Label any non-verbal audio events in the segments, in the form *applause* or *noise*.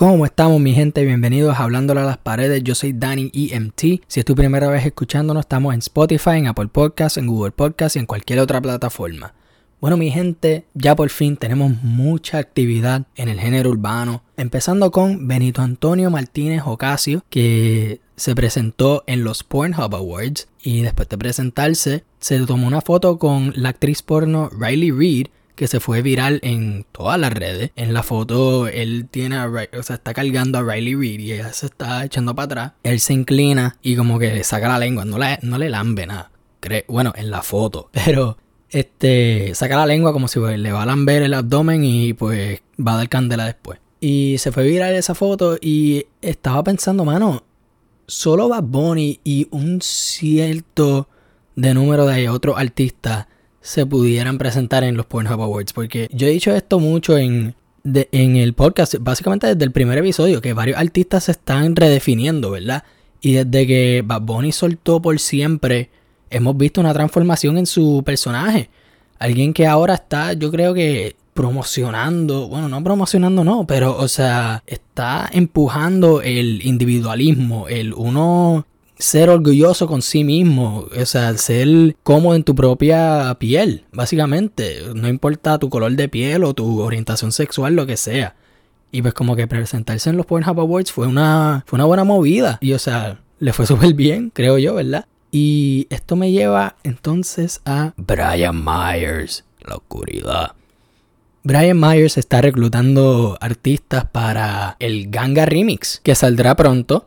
¿Cómo estamos mi gente? Bienvenidos a Hablándole a las Paredes. Yo soy Danny EMT. Si es tu primera vez escuchándonos, estamos en Spotify, en Apple Podcasts, en Google Podcasts y en cualquier otra plataforma. Bueno mi gente, ya por fin tenemos mucha actividad en el género urbano. Empezando con Benito Antonio Martínez Ocasio, que se presentó en los Pornhub Awards y después de presentarse se tomó una foto con la actriz porno Riley Reid que se fue viral en todas las redes. En la foto él tiene a, o sea, está cargando a Riley Reid y ella se está echando para atrás. Él se inclina y como que saca la lengua, no le, no le lambe nada. bueno, en la foto, *laughs* pero este saca la lengua como si le va a lamber el abdomen y pues va a dar candela después. Y se fue viral esa foto y estaba pensando, mano, solo Bad Bunny y un cierto de número de otros artistas se pudieran presentar en los Pornhub Awards. Porque yo he dicho esto mucho en, en el podcast, básicamente desde el primer episodio, que varios artistas se están redefiniendo, ¿verdad? Y desde que Bad Bunny soltó por siempre, hemos visto una transformación en su personaje. Alguien que ahora está, yo creo que promocionando, bueno, no promocionando, no, pero, o sea, está empujando el individualismo, el uno ser orgulloso con sí mismo, o sea, ser cómodo en tu propia piel, básicamente. No importa tu color de piel o tu orientación sexual, lo que sea. Y pues como que presentarse en los Pornhub Awards fue una, fue una buena movida. Y o sea, le fue *laughs* súper bien, creo yo, ¿verdad? Y esto me lleva entonces a Brian Myers, la oscuridad. Brian Myers está reclutando artistas para el Ganga Remix, que saldrá pronto.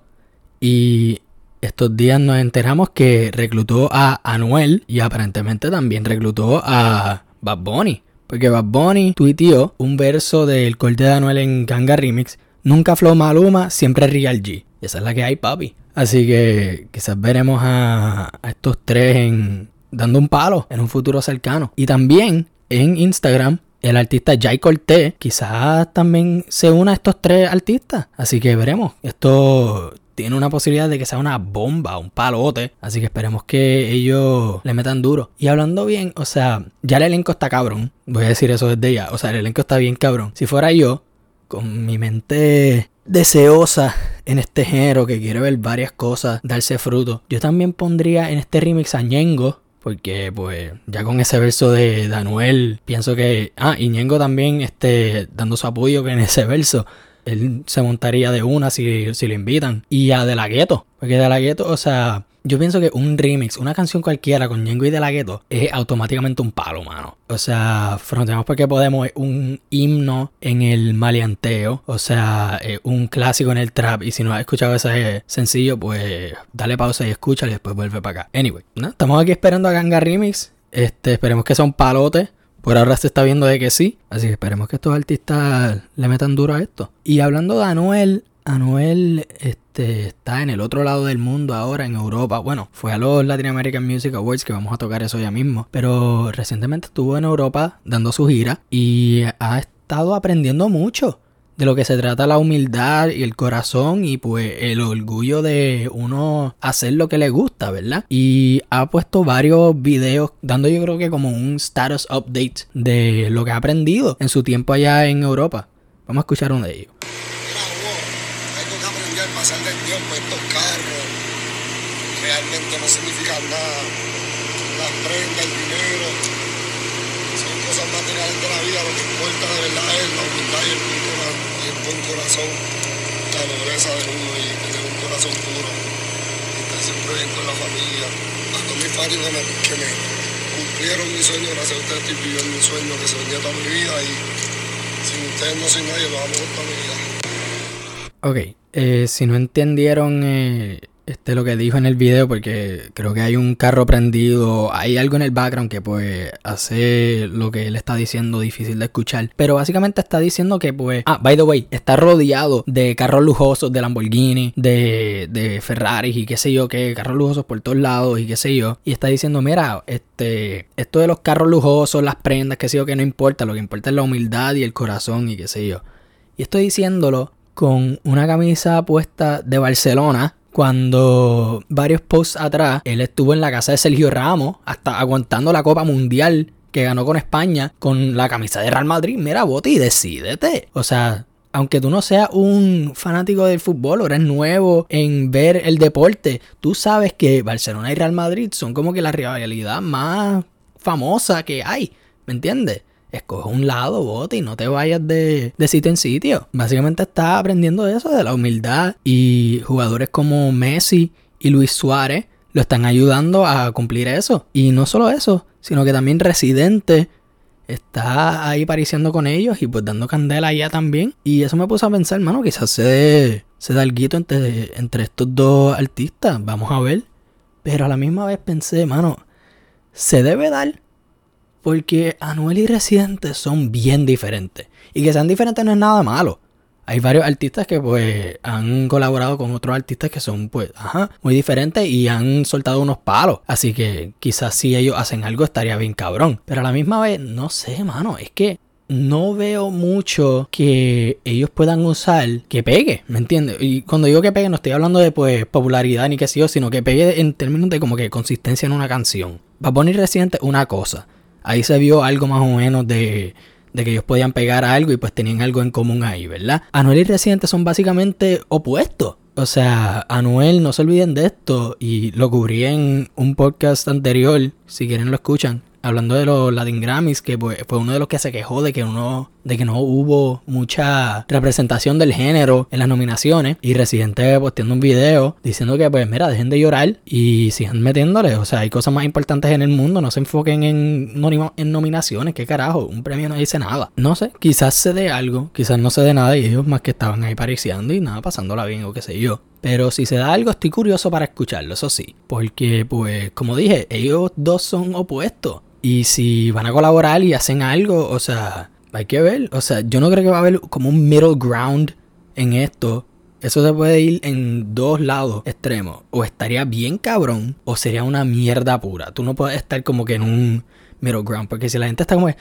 Y estos días nos enteramos que reclutó a Anuel y aparentemente también reclutó a Bad Bunny. Porque Bad Bunny tuiteó un verso del corte de Anuel en Ganga Remix. Nunca Flow Maluma, siempre Real G. Esa es la que hay, papi. Así que quizás veremos a, estos tres en, dando un palo en un futuro cercano. Y también en Instagram el artista Jay Cortez quizás también se una a estos tres artistas. Así que veremos. Esto tiene una posibilidad de que sea una bomba, un palote. Así que esperemos que ellos le metan duro. Y hablando bien, o sea, ya el elenco está cabrón. Voy a decir eso desde ya. O sea, el elenco está bien cabrón. Si fuera yo, con mi mente deseosa en este género que quiere ver varias cosas darse fruto, yo también pondría en este remix a Ñengo. Porque pues ya con ese verso de Danuel pienso que... Ah, y Ñengo también este, dando su apoyo en ese verso él se montaría de una si, si lo invitan. Y a De La Ghetto. Porque De La Ghetto, o sea, yo pienso que un remix, una canción cualquiera con Ñengo y De La Ghetto es automáticamente un palo, mano. O sea, fronteamos porque podemos, un himno en el maleanteo, o sea, un clásico en el trap. Y si no has escuchado ese sencillo, pues dale pausa y escúchalo y después vuelve para acá. Anyway, ¿no? estamos aquí esperando a Ganga Remix. Este, esperemos que sea un palote. Por ahora se está viendo de que sí. Así que esperemos que estos artistas le metan duro a esto. Y hablando de Anuel, Anuel este, está en el otro lado del mundo ahora, en Europa. Bueno, fue a los Latin American Music Awards, que vamos a tocar eso ya mismo. Pero recientemente estuvo en Europa dando su gira y ha estado aprendiendo mucho de lo que se trata la humildad y el corazón y pues el orgullo de uno hacer lo que le gusta, ¿verdad? Y ha puesto varios videos dando yo creo que como un status update de lo que ha aprendido en su tiempo allá en Europa. Vamos a escuchar uno de ellos. Que aprender pasar del tiempo estos carros realmente no significan nada. Las prendas, el dinero, son cosas materiales de la vida. Lo que importa de verdad es la humildad y el punto buen corazón, la nobleza de uno y tener un corazón puro, estar siempre bien con la familia. A todos mis fans que me, que me cumplieron mi sueño, gracias a ustedes estoy viviendo mi sueño que venía toda mi vida y sin ustedes no soy nadie, lo amo toda mi vida. Ok, eh, si no entendieron eh, este lo que dijo en el video porque creo que hay un carro prendido, hay algo en el background que pues hace lo que él está diciendo difícil de escuchar, pero básicamente está diciendo que pues, ah, by the way, está rodeado de carros lujosos, de Lamborghini, de, de Ferrari y qué sé yo, que carros lujosos por todos lados y qué sé yo, y está diciendo, mira, este, esto de los carros lujosos, las prendas, qué sé yo, que no importa, lo que importa es la humildad y el corazón y qué sé yo. Y estoy diciéndolo con una camisa puesta de Barcelona cuando varios posts atrás él estuvo en la casa de Sergio Ramos, hasta aguantando la Copa Mundial que ganó con España con la camisa de Real Madrid. Mira, Boti, decídete. O sea, aunque tú no seas un fanático del fútbol o eres nuevo en ver el deporte, tú sabes que Barcelona y Real Madrid son como que la rivalidad más famosa que hay, ¿me entiendes? Escoge un lado, vote y no te vayas de, de sitio en sitio. Básicamente está aprendiendo eso de la humildad y jugadores como Messi y Luis Suárez lo están ayudando a cumplir eso. Y no solo eso, sino que también Residente está ahí pariciendo con ellos y pues dando candela allá también. Y eso me puso a pensar, hermano, quizás se, se da el guito entre, entre estos dos artistas. Vamos a ver. Pero a la misma vez pensé, mano, se debe dar. Porque Anuel y Residente son bien diferentes. Y que sean diferentes no es nada malo hay varios artistas que pues han colaborado con otros artistas que son pues, ajá, muy diferentes y han soltado unos palos. Así que quizás si ellos hacen algo estaría bien cabrón. Pero a la misma vez, no sé, mano, es que no veo mucho que ellos puedan usar que pegue, ¿me entiendes? Y cuando digo que pegue no estoy hablando de pues popularidad ni qué sé yo, sino que pegue en términos de como que consistencia en una canción. Va a poner reciente una cosa. Ahí se vio algo más o menos de que ellos podían pegar algo y pues tenían algo en común ahí, ¿verdad? Anuel y Residente son básicamente opuestos. O sea, Anuel, no se olviden de esto, y lo cubrí en un podcast anterior, si quieren lo escuchan, hablando de los Latin Grammys, que fue uno de los que se quejó de que uno de que no hubo mucha representación del género en las nominaciones y Residente posteando un video diciendo que pues mira, dejen de llorar y sigan metiéndole, o sea, hay cosas más importantes en el mundo, no se enfoquen en, en nominaciones, qué carajo, un premio no dice nada. No sé, quizás se dé algo, quizás no se dé nada y ellos más que estaban ahí pariciando y nada, pasándola bien o qué sé yo. Pero si se da algo, estoy curioso para escucharlo, eso sí. Porque, pues, como dije, ellos dos son opuestos. Y si van a colaborar y hacen algo, o sea, hay que ver. O sea, yo no creo que va a haber como un middle ground en esto. Eso se puede ir en dos lados extremos. O estaría bien cabrón, o sería una mierda pura. Tú no puedes estar como que en un middle ground. Porque si la gente está como, eh,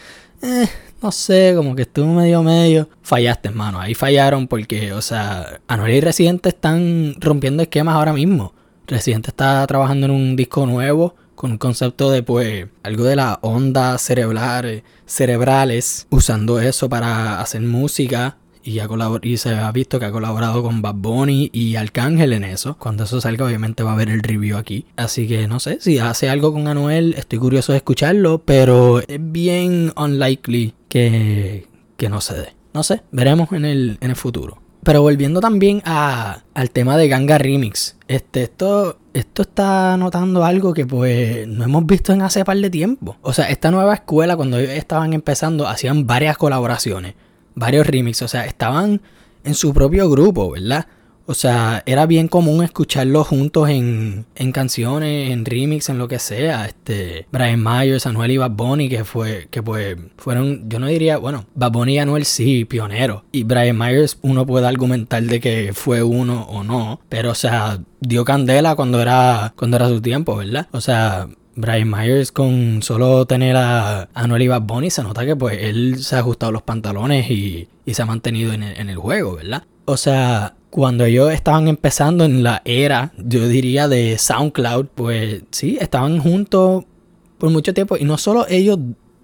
no sé, como que estuvo medio medio, fallaste, hermano. Ahí fallaron porque, o sea, Anuel y Residente están rompiendo esquemas ahora mismo. Residente está trabajando en un disco nuevo con un concepto de pues algo de las ondas cerebrales, cerebrales, usando eso para hacer música y, ha y se ha visto que ha colaborado con Bad Bunny y Arcángel en eso. Cuando eso salga, obviamente va a haber el review aquí. Así que no sé, si hace algo con Anuel, estoy curioso de escucharlo, pero es bien unlikely que, que no se dé. No sé, veremos en el, en el futuro. Pero volviendo también a, al tema de Ganga Remix, este, esto, esto está notando algo que pues no hemos visto en hace par de tiempo. O sea, esta nueva escuela cuando ellos estaban empezando hacían varias colaboraciones, varios remixes, o sea, estaban en su propio grupo, ¿verdad? O sea, era bien común escucharlos juntos en, en canciones, en remix, en lo que sea. Este, Brian Myers, Anuel y Bad Bunny, que fue, que pues, fueron, yo no diría, bueno, Bad Bunny y Anuel sí, pioneros. Y Brian Myers, uno puede argumentar de que fue uno o no. Pero, o sea, dio candela cuando era, cuando era su tiempo, ¿verdad? O sea, Brian Myers con solo tener a Anuel y Bad Bunny se nota que pues él se ha ajustado los pantalones y, y se ha mantenido en el, en el juego, ¿verdad? O sea, cuando ellos estaban empezando en la era, yo diría, de SoundCloud, pues sí, estaban juntos por mucho tiempo. Y no solo ellos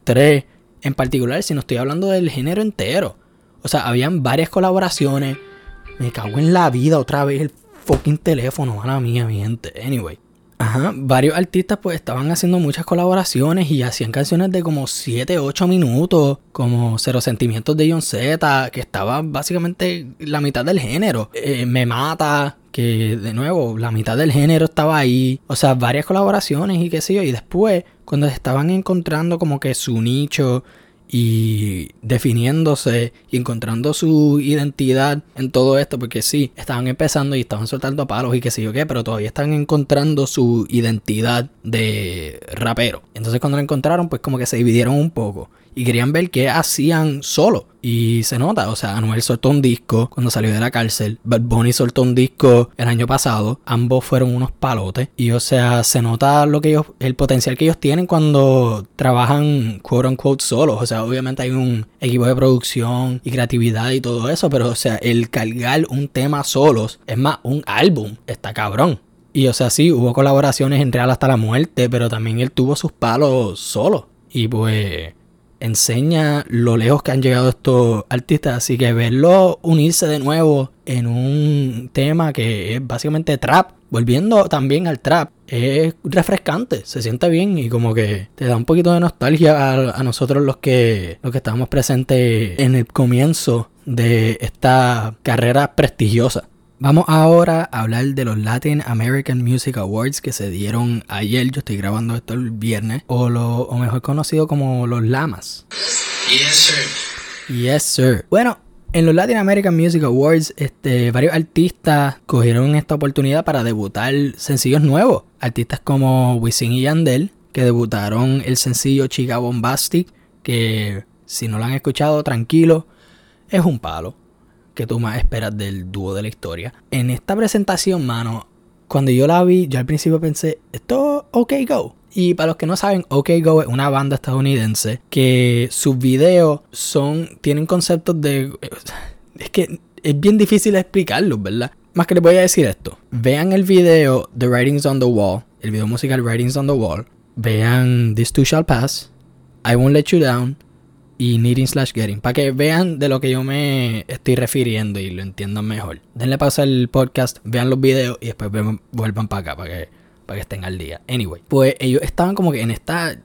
tres en particular, sino estoy hablando del género entero. O sea, habían varias colaboraciones. Me cago en la vida otra vez el fucking teléfono, mala mía, mi gente. Anyway. Ajá, varios artistas pues estaban haciendo muchas colaboraciones y hacían canciones de como 7, 8 minutos, como Cero Sentimientos de John Z, que estaba básicamente la mitad del género. Eh, Me Mata, que de nuevo, la mitad del género estaba ahí. O sea, varias colaboraciones y qué sé yo. Y después, cuando estaban encontrando como que su nicho y definiéndose y encontrando su identidad en todo esto, porque sí, estaban empezando y estaban soltando palos y qué sé yo qué, pero todavía están encontrando su identidad de rapero. Entonces cuando lo encontraron, pues como que se dividieron un poco y querían ver qué hacían solo. Y se nota, o sea, Anuel soltó un disco cuando salió de la cárcel, Bad Bunny soltó un disco el año pasado, ambos fueron unos palotes y o sea, se nota lo que ellos el potencial que ellos tienen cuando trabajan quote unquote solos, o sea, obviamente hay un equipo de producción y creatividad y todo eso, pero o sea, el cargar un tema solos es más un álbum, está cabrón. Y o sea, sí, hubo colaboraciones en Real hasta la muerte, pero también él tuvo sus palos solos. Y pues enseña lo lejos que han llegado estos artistas. Así que verlo unirse de nuevo en un tema que es básicamente trap, volviendo también al trap, es refrescante, se siente bien y como que te da un poquito de nostalgia a, nosotros los que, los que estábamos presentes en el comienzo de esta carrera prestigiosa. Vamos ahora a hablar de los Latin American Music Awards que se dieron ayer. Yo estoy grabando esto el viernes. O, lo, o mejor conocido como los Lamas. Yes, sir. Yes, sir. Bueno, en los Latin American Music Awards, este, varios artistas cogieron esta oportunidad para debutar sencillos nuevos. Artistas como Wisin y Yandel, que debutaron el sencillo Chica Bombastic, que si no lo han escuchado, tranquilo, es un palo que tú más esperas del dúo de la historia. En esta presentación, mano, cuando yo la vi, yo al principio pensé, esto OK Go. Y para los que no saben, OK Go es una banda estadounidense que sus videos son, tienen conceptos de... Es que es bien difícil explicarlos, ¿verdad? Más que les voy a decir esto. Vean el video The Writings on the Wall, el video musical Writings on the Wall. Vean This Too Shall Pass, I Won't Let You Down, y needing slash getting. Para que vean de lo que yo me estoy refiriendo y lo entiendan mejor. Denle pausa al podcast, vean los videos y después vuelvan para acá para que, para que estén al día. Anyway, pues ellos estaban como que en esta.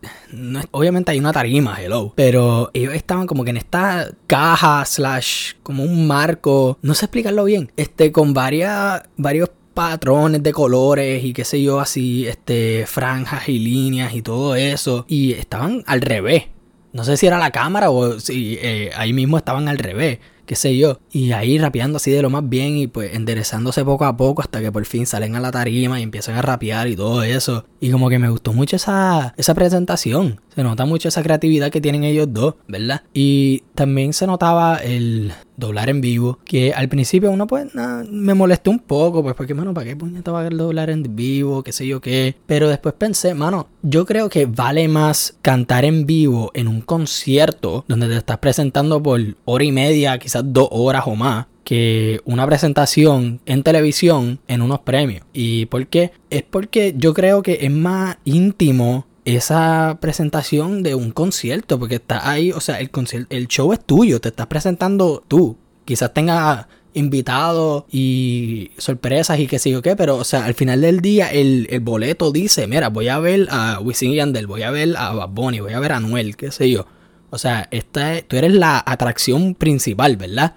obviamente hay una tarima, hello. Pero ellos estaban como que en esta caja slash como un marco. No sé explicarlo bien. Este, con varias, varios patrones de colores y qué sé yo, así, este, franjas y líneas y todo eso. Y estaban al revés. No sé si era la cámara o si eh, ahí mismo estaban al revés qué sé yo. Y ahí rapeando así de lo más bien y pues enderezándose poco a poco hasta que por fin salen a la tarima y empiezan a rapear y todo eso. Y como que me gustó mucho esa, esa presentación. Se nota mucho esa creatividad que tienen ellos dos, ¿verdad? Y también se notaba el doblar en vivo, que al principio uno pues me molestó un poco, pues porque mano, ¿para qué puñeta va a doblar en vivo? qué sé yo qué. Pero después pensé, mano, yo creo que vale más cantar en vivo en un concierto donde te estás presentando por hora y media, quizás dos horas o más que una presentación en televisión en unos premios. ¿Y por qué? Es porque yo creo que es más íntimo esa presentación de un concierto, porque está ahí, o sea, el, el show es tuyo, te estás presentando tú. Quizás tenga invitados y sorpresas y qué sé yo qué, pero o sea, al final del día el, boleto dice, mira, voy a ver a Wisin y Yandel, voy a ver a Bad Bunny, voy a ver a Anuel, qué sé yo. O sea, esta tú eres la atracción principal, ¿verdad?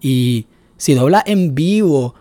Y si doblas en vivo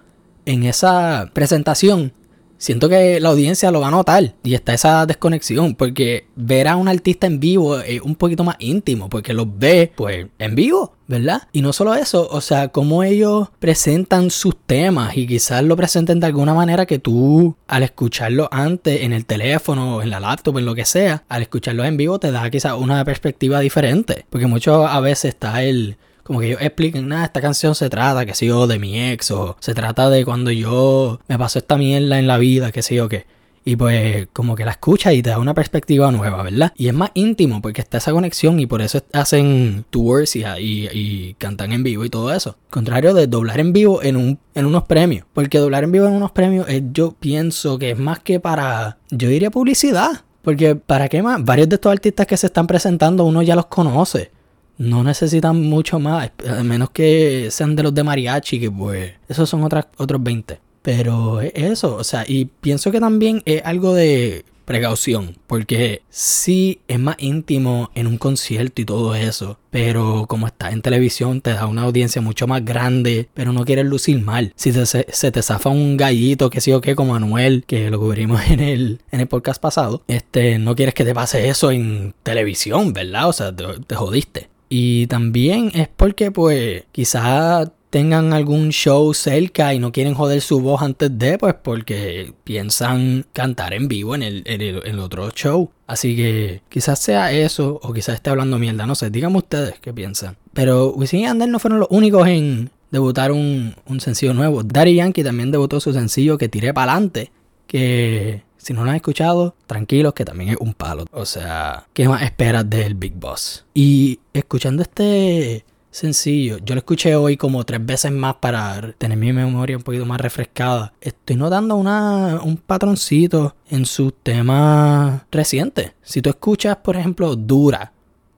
en esa presentación, siento que la audiencia lo va a notar y está esa desconexión porque ver a un artista en vivo es un poquito más íntimo porque los ve pues en vivo, ¿verdad? Y no solo eso, o sea, cómo ellos presentan sus temas y quizás lo presenten de alguna manera que tú al escucharlo antes en el teléfono, en la laptop, en lo que sea, al escucharlo en vivo te da quizás una perspectiva diferente porque muchas a veces está el como que ellos expliquen, nada, esta canción se trata, que sé yo, de mi ex, o se trata de cuando yo me pasó esta mierda en la vida, que sé yo qué. Y pues como que la escucha y te da una perspectiva nueva, ¿verdad? Y es más íntimo porque está esa conexión y por eso hacen tours y, y, cantan en vivo y todo eso. Contrario de doblar en vivo en, un, en unos premios. Porque doblar en vivo en unos premios yo pienso que es más que para, yo diría publicidad. Porque ¿para qué más? Varios de estos artistas que se están presentando uno ya los conoce no necesitan mucho más, a menos que sean de los de mariachi, que pues esos son otras, otros 20. Pero eso, o sea, y pienso que también es algo de precaución, porque sí es más íntimo en un concierto y todo eso, pero como está en televisión te da una audiencia mucho más grande, pero no quieres lucir mal. Si se, te zafa un gallito, que sí o qué, como Manuel, que lo cubrimos en el, en el podcast pasado, este, no quieres que te pase eso en televisión, ¿verdad? O sea, te jodiste. Y también es porque pues quizás tengan algún show cerca y no quieren joder su voz antes de, pues porque piensan cantar en vivo en el, en el, otro show. Así que quizás sea eso o quizás esté hablando mierda, no sé, díganme ustedes qué piensan. Pero Wisin y Ander no fueron los únicos en debutar un, un sencillo nuevo. Daddy Yankee también debutó su sencillo que tiré para adelante, que si no lo han escuchado, tranquilos que también es un palo. O sea, ¿qué más esperas del Big Boss? Y escuchando este sencillo, yo lo escuché hoy como tres veces más para tener mi memoria un poquito más refrescada. Estoy notando una, un patroncito en sus temas recientes. Si tú escuchas, por ejemplo, Dura,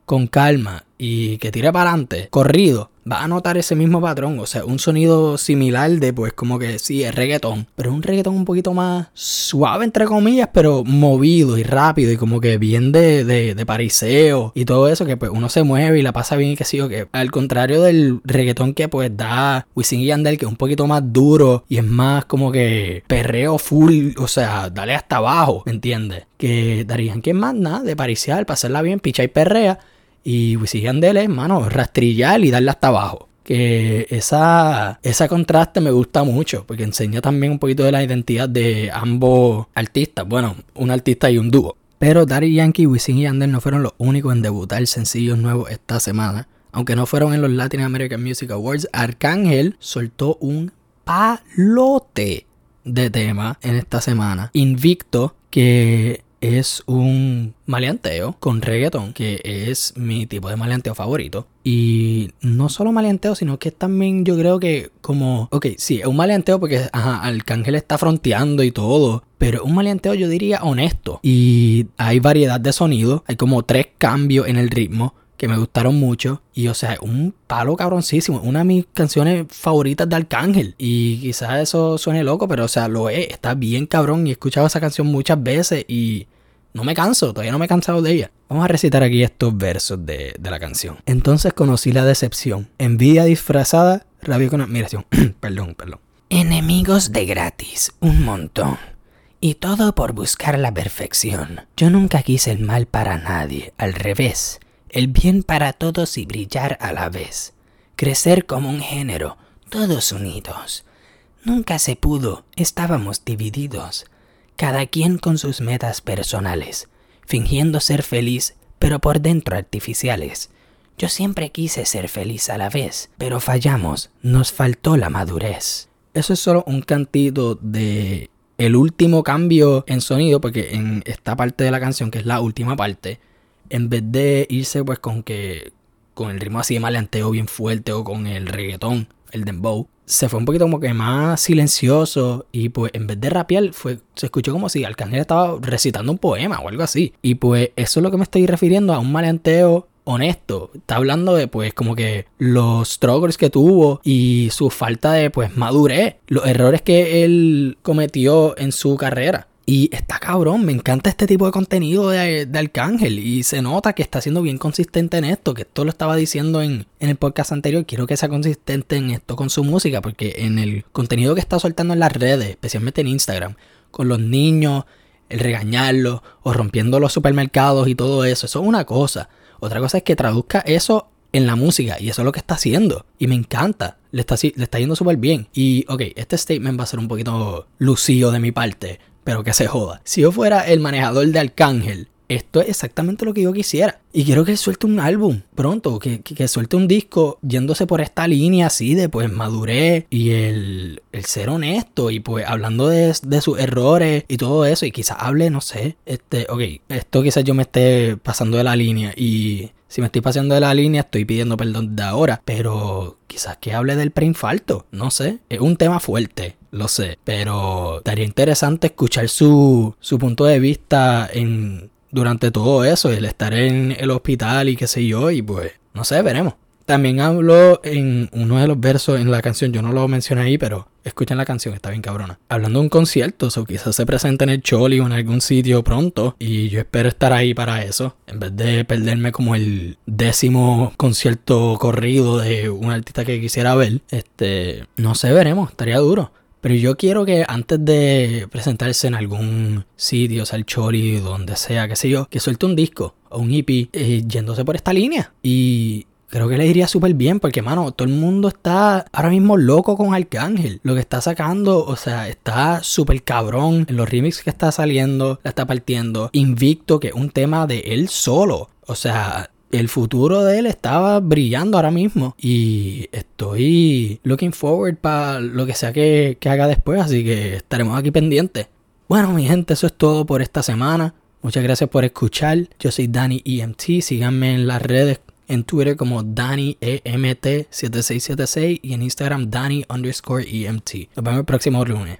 con calma y que tire para adelante, corrido, va a notar ese mismo patrón. O sea, un sonido similar de, pues, como que sí, es reggaetón. Pero un reggaetón un poquito más suave, entre comillas, pero movido y rápido y como que bien de, de, pariseo y todo eso, que pues uno se mueve y la pasa bien y que sí, o que al contrario del reggaetón que pues da Wisin y Yandel, que es un poquito más duro y es más como que perreo full, o sea, dale hasta abajo, ¿me entiendes? Que darían que más nada de parisear, pasarla bien, picha y perrea y Wisin Yandel es, mano, rastrillar y darle hasta abajo. Que esa, esa contraste me gusta mucho, porque enseña también un poquito de la identidad de ambos artistas. Bueno, un artista y un dúo. Pero Daddy Yankee, Wisin y Yandel no fueron los únicos en debutar sencillos nuevos esta semana. Aunque no fueron en los Latin American Music Awards, Arcángel soltó un palote de tema en esta semana. Invicto, que es un maleanteo con reggaeton, que es mi tipo de maleanteo favorito. Y no solo maleanteo, sino que también yo creo que como, ok, sí, es un maleanteo porque, ajá, Arcángel está fronteando y todo, pero un maleanteo yo diría honesto. Y hay variedad de sonidos, hay como tres cambios en el ritmo que me gustaron mucho. Y o sea, un palo cabroncísimo. Una de mis canciones favoritas de Arcángel. Y quizás eso suene loco, pero o sea, lo es. Está bien cabrón. Y he escuchado esa canción muchas veces y no me canso, todavía no me he cansado de ella. Vamos a recitar aquí estos versos de, de la canción. Entonces conocí la decepción. Envidia disfrazada, rabia con admiración. *clears throat* perdón, perdón. Enemigos de gratis, un montón. Y todo por buscar la perfección. Yo nunca quise el mal para nadie, al revés el bien para todos y brillar a la vez, crecer como un género, todos unidos. Nunca se pudo, estábamos divididos, cada quien con sus metas personales, fingiendo ser feliz, pero por dentro artificiales. Yo siempre quise ser feliz a la vez, pero fallamos, nos faltó la madurez. Eso es solo un cantito de el último cambio en sonido, porque en esta parte de la canción, que es la última parte, en vez de irse pues con que con el ritmo así de maleanteo bien fuerte o con el reggaetón, el dembow, se fue un poquito como que más silencioso y pues en vez de rapear fue, se escuchó como si Arcángel estaba recitando un poema o algo así. Y pues eso es lo que me estoy refiriendo a un maleanteo honesto. Está hablando de pues como que los struggles que tuvo y su falta de pues madurez, los errores que él cometió en su carrera. Y está cabrón, me encanta este tipo de contenido de, de, Arcángel. Y se nota que está siendo bien consistente en esto, que esto lo estaba diciendo en, en, el podcast anterior. Quiero que sea consistente en esto con su música, porque en el contenido que está soltando en las redes, especialmente en Instagram, con los niños, el regañarlos o rompiendo los supermercados y todo eso, eso es una cosa. Otra cosa es que traduzca eso en la música y eso es lo que está haciendo. Y me encanta, le está, le está yendo súper bien. Y ok, este statement va a ser un poquito lucido de mi parte pero que se joda. Si yo fuera el manejador de Arcángel, esto es exactamente lo que yo quisiera. Y quiero que suelte un álbum pronto, que, que, suelte un disco yéndose por esta línea así de pues madurez y el, el ser honesto y pues hablando de, de, sus errores y todo eso. Y quizás hable, no sé, este, ok, esto quizás yo me esté pasando de la línea y si me estoy pasando de la línea, estoy pidiendo perdón de ahora. Pero quizás que hable del preinfarto. No sé. Es un tema fuerte. Lo sé. Pero estaría interesante escuchar su, su punto de vista en, durante todo eso. El estar en el hospital y qué sé yo. Y pues, no sé, veremos. También hablo en uno de los versos en la canción, yo no lo mencioné ahí, pero escuchen la canción, está bien cabrona. Hablando de un concierto, o quizás se presente en el Choli o en algún sitio pronto, y yo espero estar ahí para eso, en vez de perderme como el décimo concierto corrido de un artista que quisiera ver. Este, no sé, veremos, estaría duro. Pero yo quiero que antes de presentarse en algún sitio, Choli, donde sea, qué sé yo, que suelte un disco o un EP eh, yéndose por esta línea. Y creo que le iría súper bien porque, mano, todo el mundo está ahora mismo loco con Arcángel. Lo que está sacando, o sea, está súper cabrón en los remixes que está saliendo, la está partiendo. Invicto, que es un tema de él solo. O sea, el futuro de él estaba brillando ahora mismo. Y estoy looking forward para lo que sea que, que haga después. Así que estaremos aquí pendientes. Bueno, mi gente, eso es todo por esta semana. Muchas gracias por escuchar. Yo soy Danny EMT. Síganme en las redes en Twitter como DannyEMT7676 y en Instagram Danny underscore EMT. Nos vemos el próximo lunes.